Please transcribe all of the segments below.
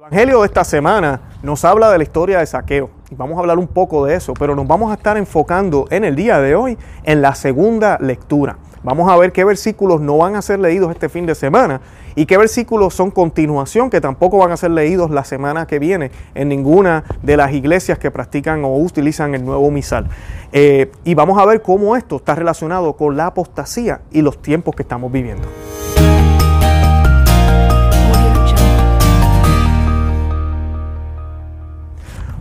El Evangelio de esta semana nos habla de la historia de Saqueo y vamos a hablar un poco de eso, pero nos vamos a estar enfocando en el día de hoy en la segunda lectura. Vamos a ver qué versículos no van a ser leídos este fin de semana y qué versículos son continuación que tampoco van a ser leídos la semana que viene en ninguna de las iglesias que practican o utilizan el nuevo misal. Eh, y vamos a ver cómo esto está relacionado con la apostasía y los tiempos que estamos viviendo.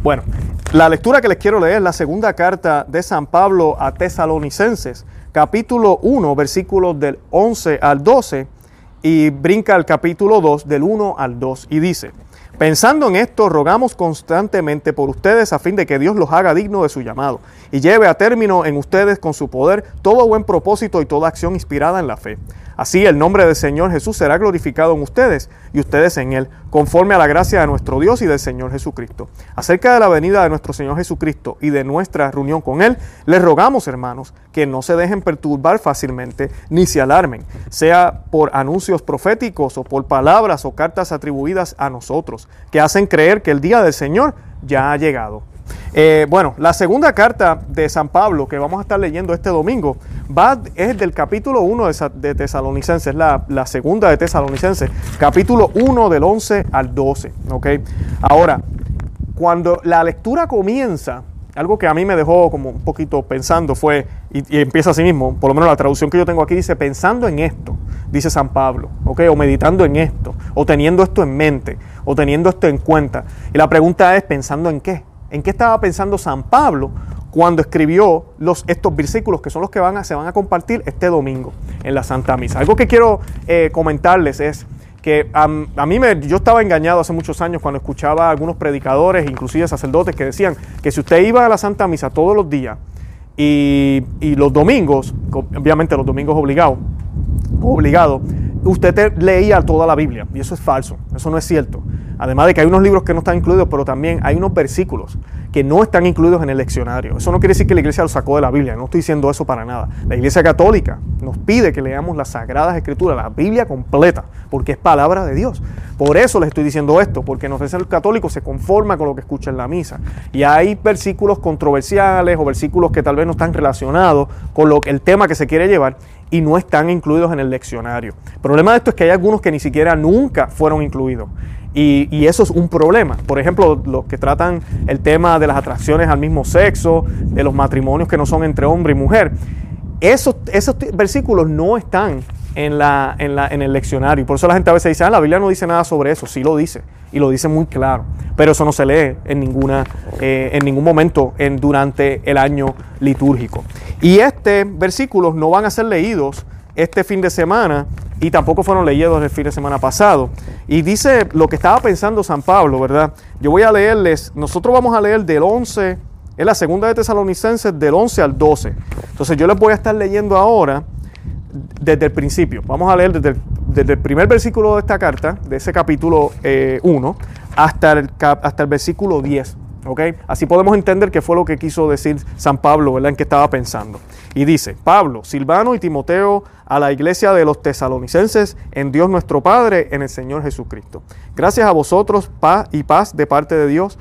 Bueno, la lectura que les quiero leer es la segunda carta de San Pablo a Tesalonicenses, capítulo 1, versículos del 11 al 12, y brinca al capítulo 2, del 1 al 2, y dice, Pensando en esto, rogamos constantemente por ustedes a fin de que Dios los haga dignos de su llamado y lleve a término en ustedes con su poder todo buen propósito y toda acción inspirada en la fe. Así el nombre del Señor Jesús será glorificado en ustedes y ustedes en Él, conforme a la gracia de nuestro Dios y del Señor Jesucristo. Acerca de la venida de nuestro Señor Jesucristo y de nuestra reunión con Él, les rogamos, hermanos, que no se dejen perturbar fácilmente ni se alarmen, sea por anuncios proféticos o por palabras o cartas atribuidas a nosotros, que hacen creer que el día del Señor ya ha llegado. Eh, bueno, la segunda carta de San Pablo que vamos a estar leyendo este domingo va, es del capítulo 1 de, de Tesalonicenses, la, la segunda de Tesalonicenses, capítulo 1 del 11 al 12. ¿okay? Ahora, cuando la lectura comienza, algo que a mí me dejó como un poquito pensando fue, y, y, empieza así mismo, por lo menos la traducción que yo tengo aquí dice, pensando en esto, dice San Pablo, ¿ok? O meditando en esto, o teniendo esto en mente, o teniendo esto en cuenta. Y la pregunta es, ¿pensando en qué? ¿En qué estaba pensando San Pablo cuando escribió estos versículos que son los que van a, se van a compartir este domingo en la Santa Misa? Algo que quiero eh, comentarles es que a, mí me, yo estaba engañado hace muchos años cuando escuchaba a algunos predicadores, inclusive sacerdotes, que decían que si usted iba a la Santa Misa todos los días y, y los domingos, obviamente los domingos obligados, obligado, usted te leía toda la Biblia. Y eso es falso, eso no es cierto. Además de que hay unos libros que no están incluidos, pero también hay unos versículos que no están incluidos en el leccionario. Eso no quiere decir que la iglesia lo sacó de la Biblia, no estoy diciendo eso para nada. La iglesia católica nos pide que leamos las sagradas escrituras, la Biblia completa, porque es palabra de Dios. Por eso les estoy diciendo esto, porque no el católico se conforma con lo que escucha en la misa. Y hay versículos controversiales o versículos que tal vez no están relacionados con el tema que se quiere llevar y no están incluidos en el leccionario. El problema de esto es que hay algunos que ni siquiera nunca fueron incluidos. Y, y, eso es un problema. Por ejemplo, los que tratan el tema de las atracciones al mismo sexo, de los matrimonios que no son entre hombre y mujer. Esos, esos versículos no están en, la, en, la, en el leccionario. Por eso la gente a veces dice, ah, la Biblia no dice nada sobre eso. Sí lo dice. Y lo dice muy claro. Pero eso no se lee en, ninguna, eh, en ningún momento en, durante el año litúrgico. Y este versículos no van a ser leídos este fin de semana y tampoco fueron leídos el fin de semana pasado. Y dice lo que estaba pensando San Pablo, ¿verdad? Yo voy a leerles, nosotros vamos a leer del 11, es la segunda de Tesalonicenses, del 11 al 12. Entonces yo les voy a estar leyendo ahora desde el principio. Vamos a leer desde el, primer versículo de esta carta, de ese capítulo 1, eh, hasta, el, hasta el versículo 10. Así podemos entender qué fue lo que quiso decir San Pablo, ¿verdad? En qué estaba pensando. Y dice, Pablo, Silvano y Timoteo a la iglesia de los tesalonicenses en Dios nuestro Padre, en el Señor Jesucristo. Gracias a vosotros, paz y paz de parte de Dios,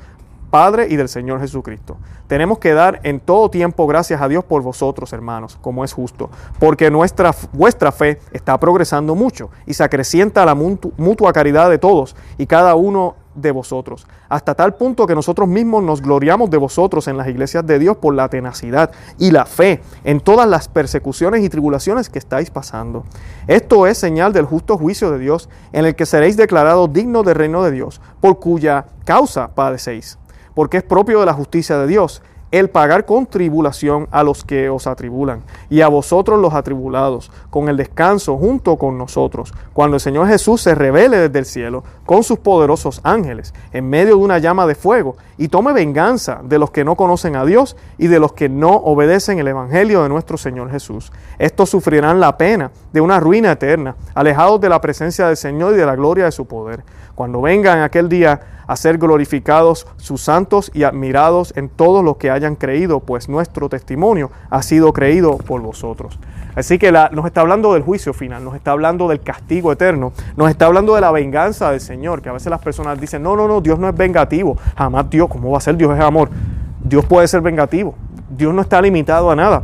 Padre y del Señor Jesucristo. Tenemos que dar en todo tiempo gracias a Dios por vosotros, hermanos, como es justo, porque nuestra, vuestra fe está progresando mucho y se acrecienta la mutua caridad de todos y cada uno de vosotros, hasta tal punto que nosotros mismos nos gloriamos de vosotros en las iglesias de Dios por la tenacidad y la fe en todas las persecuciones y tribulaciones que estáis pasando. Esto es señal del justo juicio de Dios, en el que seréis declarados dignos del reino de Dios, por cuya causa padecéis, porque es propio de la justicia de Dios el pagar con tribulación a los que os atribulan y a vosotros los atribulados, con el descanso junto con nosotros, cuando el Señor Jesús se revele desde el cielo con sus poderosos ángeles en medio de una llama de fuego y tome venganza de los que no conocen a Dios y de los que no obedecen el Evangelio de nuestro Señor Jesús. Estos sufrirán la pena de una ruina eterna, alejados de la presencia del Señor y de la gloria de su poder cuando vengan aquel día a ser glorificados sus santos y admirados en todos los que hayan creído, pues nuestro testimonio ha sido creído por vosotros. Así que nos está hablando del juicio final, nos está hablando del castigo eterno, nos está hablando de la venganza del Señor, que a veces las personas dicen, no, no, no, Dios no es vengativo, jamás Dios, ¿cómo va a ser Dios es amor? Dios puede ser vengativo, Dios no está limitado a nada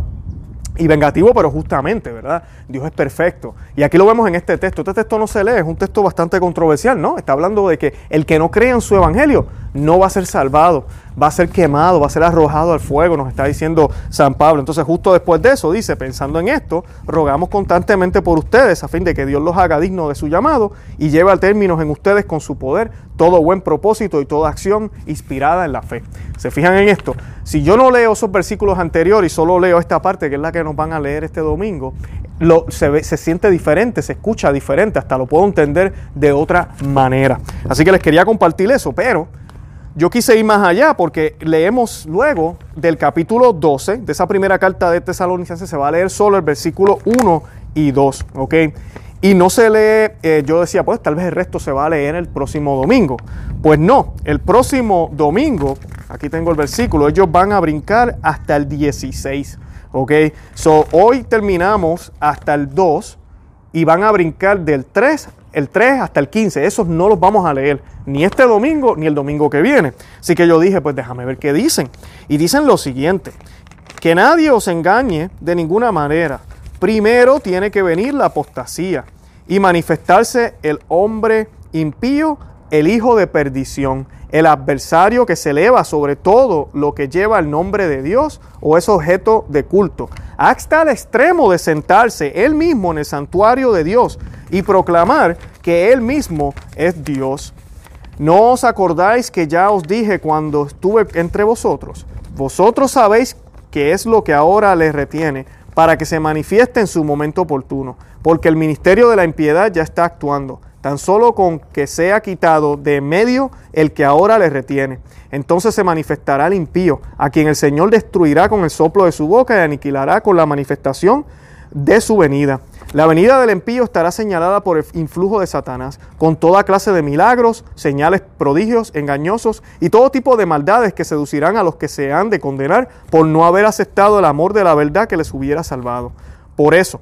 y vengativo, pero justamente, ¿verdad? Dios es perfecto. Y aquí lo vemos en este texto. Este texto no se lee, es un texto bastante controversial, ¿no? Está hablando de que el que no cree en su evangelio no va a ser salvado, va a ser quemado, va a ser arrojado al fuego, nos está diciendo San Pablo. Entonces, justo después de eso, dice, pensando en esto, rogamos constantemente por ustedes a fin de que Dios los haga dignos de su llamado y lleve a términos en ustedes con su poder todo buen propósito y toda acción inspirada en la fe. ¿Se fijan en esto? Si yo no leo esos versículos anteriores y solo leo esta parte, que es la que nos van a leer este domingo, lo, se, se, siente diferente, se escucha diferente, hasta lo puedo entender de otra manera. Así que les quería compartir eso, pero yo quise ir más allá porque leemos luego del capítulo 12 de esa primera carta de Tesalonicenses, se va a leer solo el versículo 1 y 2, ¿ok? Y no se lee, eh, yo decía, pues tal vez el resto se va a leer el próximo domingo. Pues no, el próximo domingo, aquí tengo el versículo, ellos van a brincar hasta el 16, ¿ok? So, hoy terminamos hasta el 2 y van a brincar del 3 el 3 hasta el 15. Esos no los vamos a leer ni este domingo ni el domingo que viene. Así que yo dije, pues déjame ver qué dicen. Y dicen lo siguiente, que nadie os engañe de ninguna manera. Primero tiene que venir la apostasía y manifestarse el hombre impío, el hijo de perdición, el adversario que se eleva sobre todo lo que lleva el nombre de Dios o es objeto de culto, hasta el extremo de sentarse él mismo en el santuario de Dios y proclamar que él mismo es Dios. ¿No os acordáis que ya os dije cuando estuve entre vosotros? Vosotros sabéis que es lo que ahora les retiene para que se manifieste en su momento oportuno, porque el ministerio de la impiedad ya está actuando tan solo con que sea quitado de medio el que ahora le retiene. Entonces se manifestará el impío, a quien el Señor destruirá con el soplo de su boca y aniquilará con la manifestación de su venida. La venida del impío estará señalada por el influjo de Satanás, con toda clase de milagros, señales, prodigios, engañosos y todo tipo de maldades que seducirán a los que se han de condenar por no haber aceptado el amor de la verdad que les hubiera salvado. Por eso,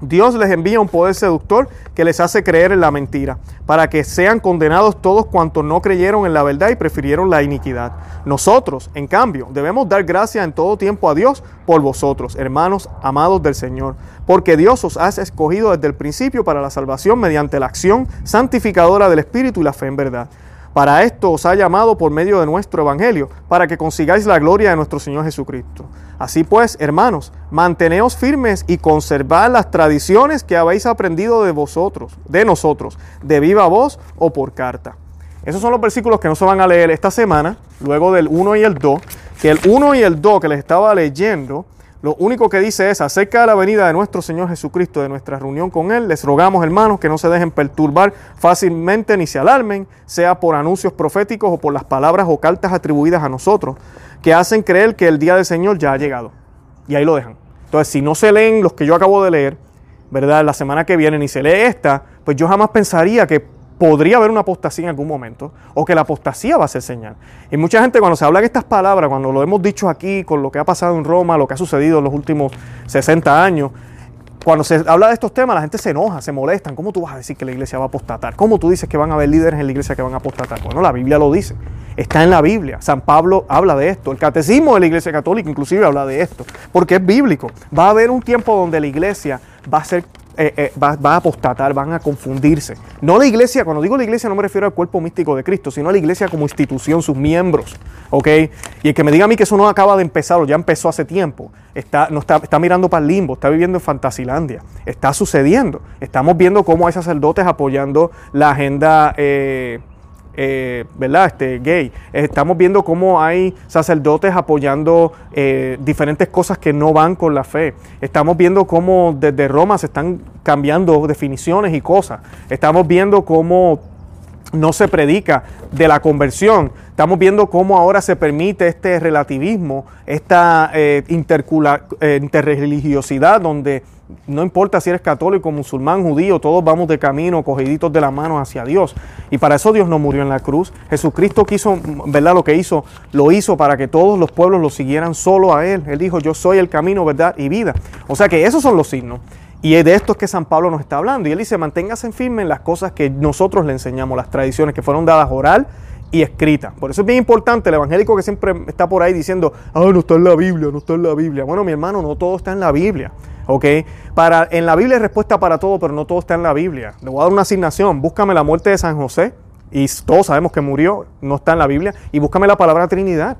Dios les envía un poder seductor que les hace creer en la mentira, para que sean condenados todos cuantos no creyeron en la verdad y prefirieron la iniquidad. Nosotros, en cambio, debemos dar gracias en todo tiempo a Dios por vosotros, hermanos amados del Señor, porque Dios os ha escogido desde el principio para la salvación mediante la acción santificadora del Espíritu y la fe en verdad. Para esto os ha llamado por medio de nuestro Evangelio, para que consigáis la gloria de nuestro Señor Jesucristo. Así pues, hermanos, manteneos firmes y conservad las tradiciones que habéis aprendido de vosotros, de nosotros, de viva voz o por carta. Esos son los versículos que no se van a leer esta semana, luego del 1 y el 2, que el 1 y el 2 que les estaba leyendo lo único que dice es, acerca de la venida de nuestro Señor Jesucristo, de nuestra reunión con Él, les rogamos, hermanos, que no se dejen perturbar fácilmente ni se alarmen, sea por anuncios proféticos o por las palabras o cartas atribuidas a nosotros, que hacen creer que el día del Señor ya ha llegado. Y ahí lo dejan. Entonces, si no se leen los que yo acabo de leer, ¿verdad? La semana que viene ni se lee esta, pues yo jamás pensaría que podría haber una apostasía en algún momento o que la apostasía va a ser señal. Y mucha gente cuando se habla de estas palabras, cuando lo hemos dicho aquí con lo que ha pasado en Roma, lo que ha sucedido en los últimos 60 años, cuando se habla de estos temas la gente se enoja, se molesta. ¿Cómo tú vas a decir que la iglesia va a apostatar? ¿Cómo tú dices que van a haber líderes en la iglesia que van a apostatar? Bueno, la Biblia lo dice. Está en la Biblia. San Pablo habla de esto. El catecismo de la iglesia católica inclusive habla de esto. Porque es bíblico. Va a haber un tiempo donde la iglesia va a ser eh, eh, va, a apostatar, van a confundirse. No la iglesia, cuando digo la iglesia no me refiero al cuerpo místico de Cristo, sino a la iglesia como institución, sus miembros. ¿Ok? Y el que me diga a mí que eso no acaba de empezar o ya empezó hace tiempo, está, no está, está mirando para el limbo, está viviendo en Fantasilandia. Está sucediendo. Estamos viendo cómo hay sacerdotes apoyando la agenda. Eh, eh, ¿verdad? Este, gay. Estamos viendo cómo hay sacerdotes apoyando eh, diferentes cosas que no van con la fe. Estamos viendo cómo desde Roma se están cambiando definiciones y cosas. Estamos viendo cómo no se predica de la conversión. Estamos viendo cómo ahora se permite este relativismo, esta eh, eh, interreligiosidad donde no importa si eres católico, musulmán, judío, todos vamos de camino, cogiditos de la mano hacia Dios. Y para eso Dios no murió en la cruz. Jesucristo quiso, ¿verdad? Lo que hizo, lo hizo para que todos los pueblos lo siguieran solo a Él. Él dijo, yo soy el camino, verdad y vida. O sea que esos son los signos. Y de esto es que San Pablo nos está hablando. Y él dice, manténgase firme en las cosas que nosotros le enseñamos, las tradiciones que fueron dadas oral y escritas. Por eso es bien importante el evangélico que siempre está por ahí diciendo, ah, no está en la Biblia, no está en la Biblia. Bueno, mi hermano, no todo está en la Biblia. ¿ok? Para, en la Biblia hay respuesta para todo, pero no todo está en la Biblia. Le voy a dar una asignación, búscame la muerte de San José, y todos sabemos que murió, no está en la Biblia, y búscame la palabra Trinidad.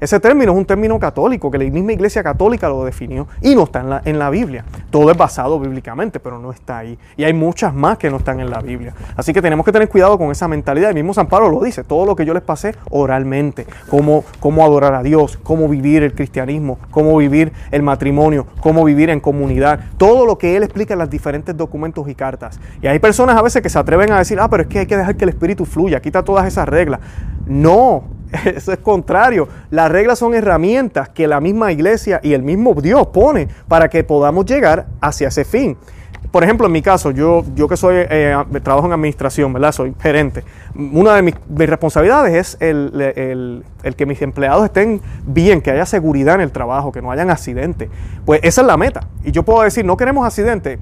Ese término es un término católico, que la misma iglesia católica lo definió y no está en la, en la, Biblia. Todo es basado bíblicamente, pero no está ahí. Y hay muchas más que no están en la Biblia. Así que tenemos que tener cuidado con esa mentalidad. El mismo San Pablo lo dice, todo lo que yo les pasé oralmente, cómo, cómo adorar a Dios, cómo vivir el cristianismo, cómo vivir el matrimonio, cómo vivir en comunidad, todo lo que él explica en los diferentes documentos y cartas. Y hay personas a veces que se atreven a decir, ah, pero es que hay que dejar que el Espíritu fluya, quita todas esas reglas. No, Eso es contrario. Las reglas son herramientas que la misma iglesia y el mismo Dios pone para que podamos llegar hacia ese fin. Por ejemplo, en mi caso, yo, yo que soy, eh, trabajo en administración, ¿verdad? Soy gerente. Una de mis, responsabilidades es el, que mis empleados estén bien, que haya seguridad en el trabajo, que no hayan accidentes. Pues esa es la meta. Y yo puedo decir, no queremos accidentes,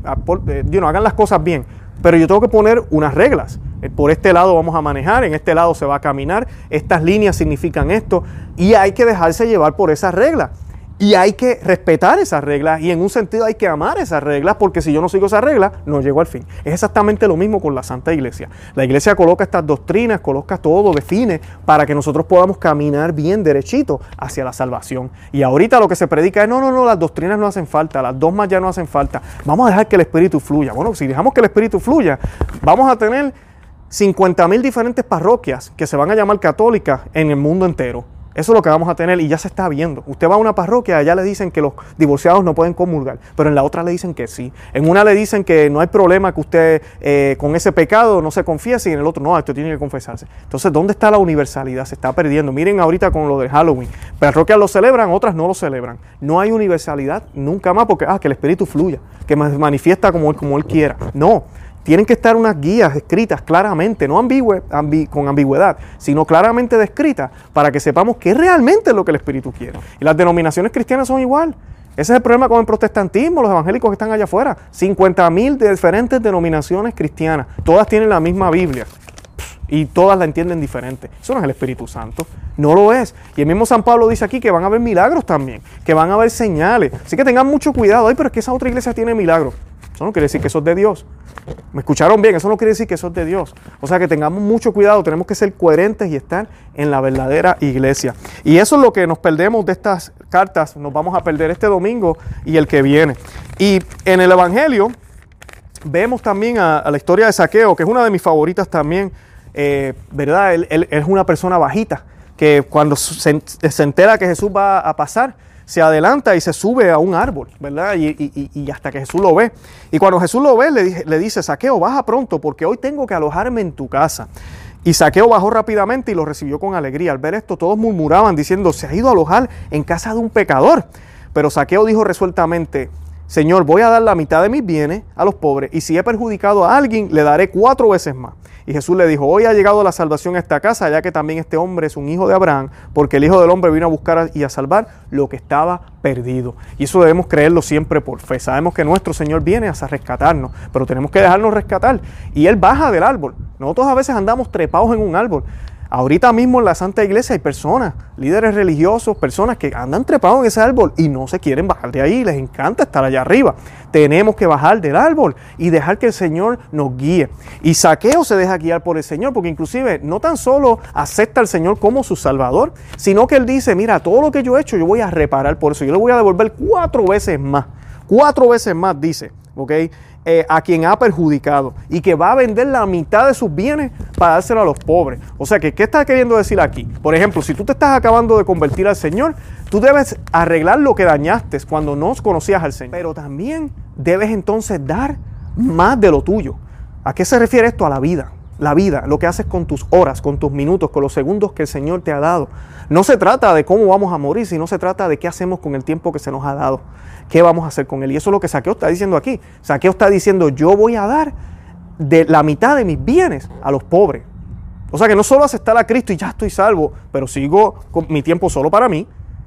eh, no hagan las cosas bien. Pero yo tengo que poner unas reglas. Eh, por este lado vamos a manejar, en este lado se va a caminar, estas líneas significan esto y hay que dejarse llevar por esas reglas. Y hay que respetar esas reglas y en un sentido hay que amar esas reglas porque si yo no sigo esas reglas no llego al fin. Es exactamente lo mismo con la Santa Iglesia. La Iglesia coloca estas doctrinas, coloca todo, define para que nosotros podamos caminar bien derechito hacia la salvación. Y ahorita lo que se predica es no, no, no, las doctrinas no hacen falta, las dogmas ya no hacen falta. Vamos a dejar que el Espíritu fluya. Bueno, si dejamos que el Espíritu fluya, vamos a tener 50 mil diferentes parroquias que se van a llamar católicas en el mundo entero. Eso es lo que vamos a tener y ya se está viendo. Usted va a una parroquia, allá le dicen que los divorciados no pueden comulgar, pero en la otra le dicen que sí. En una le dicen que no hay problema que usted eh, con ese pecado no se confiese y en el otro no, usted tiene que confesarse. Entonces, ¿dónde está la universalidad? Se está perdiendo. Miren ahorita con lo de Halloween. Parroquias lo celebran, otras no lo celebran. No hay universalidad nunca más porque, ah, que el Espíritu fluya, que manifiesta como como él quiera. No. Tienen que estar unas guías escritas claramente, no con ambigüedad, sino claramente descritas para que sepamos qué realmente es lo que el Espíritu quiere. Y las denominaciones cristianas son igual. Ese es el problema con el protestantismo, los evangélicos que están allá afuera. 50 mil diferentes denominaciones cristianas. Todas tienen la misma Biblia. Y todas la entienden diferente. Eso no es el Espíritu Santo. No lo es. Y el mismo San Pablo dice aquí que van a haber milagros también. Que van a haber señales. Así que tengan mucho cuidado. Ay, pero es que esa otra iglesia tiene milagros. Eso no quiere decir que eso es de Dios. ¿Me escucharon bien? Eso no quiere decir que eso es de Dios. O sea que tengamos mucho cuidado, tenemos que ser coherentes y estar en la verdadera iglesia. Y eso es lo que nos perdemos de estas cartas, nos vamos a perder este domingo y el que viene. Y en el Evangelio vemos también a, la historia de Saqueo, que es una de mis favoritas también, eh, ¿verdad? Él, es una persona bajita, que cuando se, se entera que Jesús va a pasar, se adelanta y se sube a un árbol, ¿verdad? Y, hasta que Jesús lo ve. Y cuando Jesús lo ve, le, le dice, Saqueo, baja pronto porque hoy tengo que alojarme en tu casa. Y Saqueo bajó rápidamente y lo recibió con alegría. Al ver esto, todos murmuraban diciendo, se ha ido a alojar en casa de un pecador. Pero Saqueo dijo resueltamente, Señor, voy a dar la mitad de mis bienes a los pobres y si he perjudicado a alguien, le daré cuatro veces más. Y Jesús le dijo, hoy ha llegado la salvación a esta casa, ya que también este hombre es un hijo de Abraham, porque el Hijo del Hombre vino a buscar y a salvar lo que estaba perdido. Y eso debemos creerlo siempre por fe. Sabemos que nuestro Señor viene a rescatarnos, pero tenemos que dejarnos rescatar. Y Él baja del árbol. Nosotros a veces andamos trepados en un árbol. Ahorita mismo en la Santa Iglesia hay personas, líderes religiosos, personas que andan trepados en ese árbol y no se quieren bajar de ahí, les encanta estar allá arriba. Tenemos que bajar del árbol y dejar que el Señor nos guíe. Y Saqueo se deja guiar por el Señor, porque inclusive no tan solo acepta al Señor como su Salvador, sino que él dice, mira, todo lo que yo he hecho yo voy a reparar por eso, yo le voy a devolver cuatro veces más. Cuatro veces más, dice. ¿ok? Eh, a quien ha perjudicado y que va a vender la mitad de sus bienes para dárselo a los pobres. O sea que, ¿qué está queriendo decir aquí? Por ejemplo, si tú te estás acabando de convertir al Señor, tú debes arreglar lo que dañaste cuando no conocías al Señor. Pero también debes entonces dar más de lo tuyo. ¿A qué se refiere esto? A la vida. La vida, lo que haces con tus horas, con tus minutos, con los segundos que el Señor te ha dado. No se trata de cómo vamos a morir, sino se trata de qué hacemos con el tiempo que se nos ha dado. ¿Qué vamos a hacer con él? Y eso es lo que Saqueo está diciendo aquí. Saqueo está diciendo, yo voy a dar de la mitad de mis bienes a los pobres. O sea que no solo aceptar a Cristo y ya estoy salvo, pero sigo con mi tiempo solo para mí,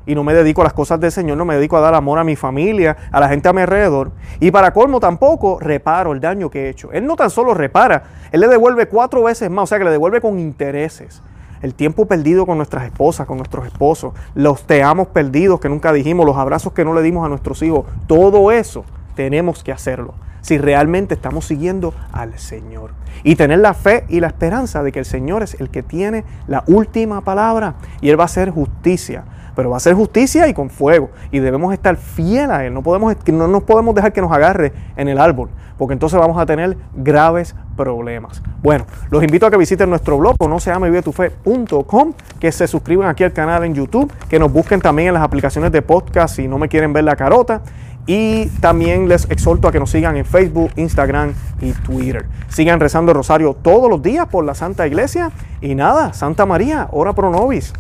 y no me dedico a las cosas del Señor, no me dedico a dar amor a mi familia, a la gente a mi alrededor. Y para colmo tampoco reparo el daño que he hecho. Él no tan solo repara, Él le devuelve cuatro veces más, o sea que le devuelve con intereses. El tiempo perdido con nuestras esposas, con nuestros esposos, los te amos perdidos que nunca dijimos, los abrazos que no le dimos a nuestros hijos, todo eso tenemos que hacerlo si realmente estamos siguiendo al Señor. Y tener la fe y la esperanza de que el Señor es el que tiene la última palabra y Él va a hacer justicia pero va a ser justicia y con fuego. Y debemos estar fieles a Él. No, podemos, no nos podemos dejar que nos agarre en el árbol, porque entonces vamos a tener graves problemas. Bueno, los invito a que visiten nuestro blog, no se que se suscriban aquí al canal en YouTube, que nos busquen también en las aplicaciones de podcast si no me quieren ver la carota. Y también les exhorto a que nos sigan en Facebook, Instagram y Twitter. Sigan rezando el rosario todos los días por la Santa Iglesia. Y nada, Santa María, ora pro nobis.